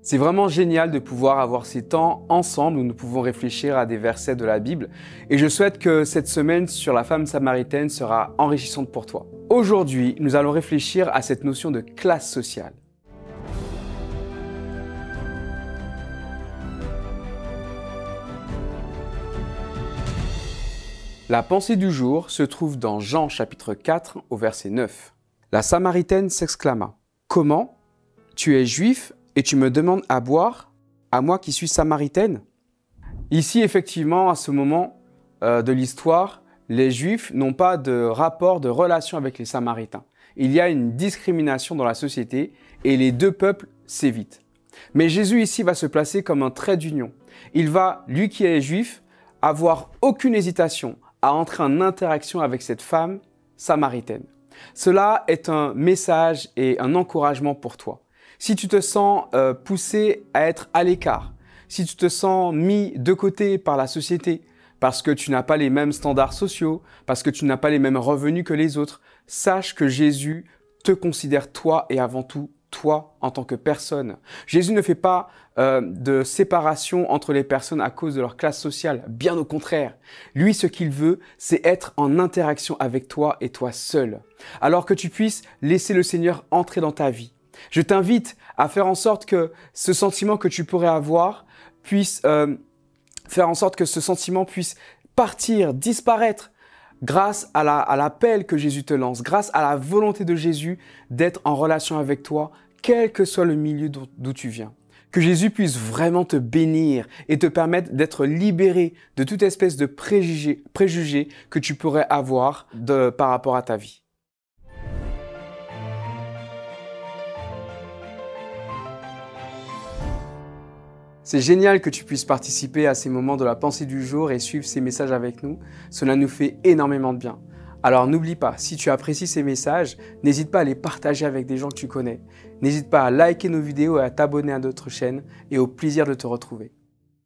C'est vraiment génial de pouvoir avoir ces temps ensemble où nous pouvons réfléchir à des versets de la Bible. Et je souhaite que cette semaine sur la femme samaritaine sera enrichissante pour toi. Aujourd'hui, nous allons réfléchir à cette notion de classe sociale. La pensée du jour se trouve dans Jean chapitre 4 au verset 9. La Samaritaine s'exclama Comment? Tu es juif et tu me demandes à boire, à moi qui suis Samaritaine? Ici, effectivement, à ce moment euh, de l'histoire, les Juifs n'ont pas de rapport, de relation avec les Samaritains. Il y a une discrimination dans la société et les deux peuples s'évitent. Mais Jésus ici va se placer comme un trait d'union. Il va, lui qui est juif, avoir aucune hésitation à entrer en interaction avec cette femme samaritaine. Cela est un message et un encouragement pour toi. Si tu te sens euh, poussé à être à l'écart, si tu te sens mis de côté par la société, parce que tu n'as pas les mêmes standards sociaux, parce que tu n'as pas les mêmes revenus que les autres, sache que Jésus te considère toi et avant tout toi en tant que personne. Jésus ne fait pas euh, de séparation entre les personnes à cause de leur classe sociale, bien au contraire. Lui, ce qu'il veut, c'est être en interaction avec toi et toi seul. Alors que tu puisses laisser le Seigneur entrer dans ta vie. Je t'invite à faire en sorte que ce sentiment que tu pourrais avoir puisse euh, faire en sorte que ce sentiment puisse partir, disparaître, grâce à l'appel que Jésus te lance, grâce à la volonté de Jésus d'être en relation avec toi, quel que soit le milieu d'où tu viens. Que Jésus puisse vraiment te bénir et te permettre d'être libéré de toute espèce de préjugés, que tu pourrais avoir de, par rapport à ta vie. C'est génial que tu puisses participer à ces moments de la pensée du jour et suivre ces messages avec nous. Cela nous fait énormément de bien. Alors n'oublie pas, si tu apprécies ces messages, n'hésite pas à les partager avec des gens que tu connais. N'hésite pas à liker nos vidéos et à t'abonner à notre chaîne et au plaisir de te retrouver.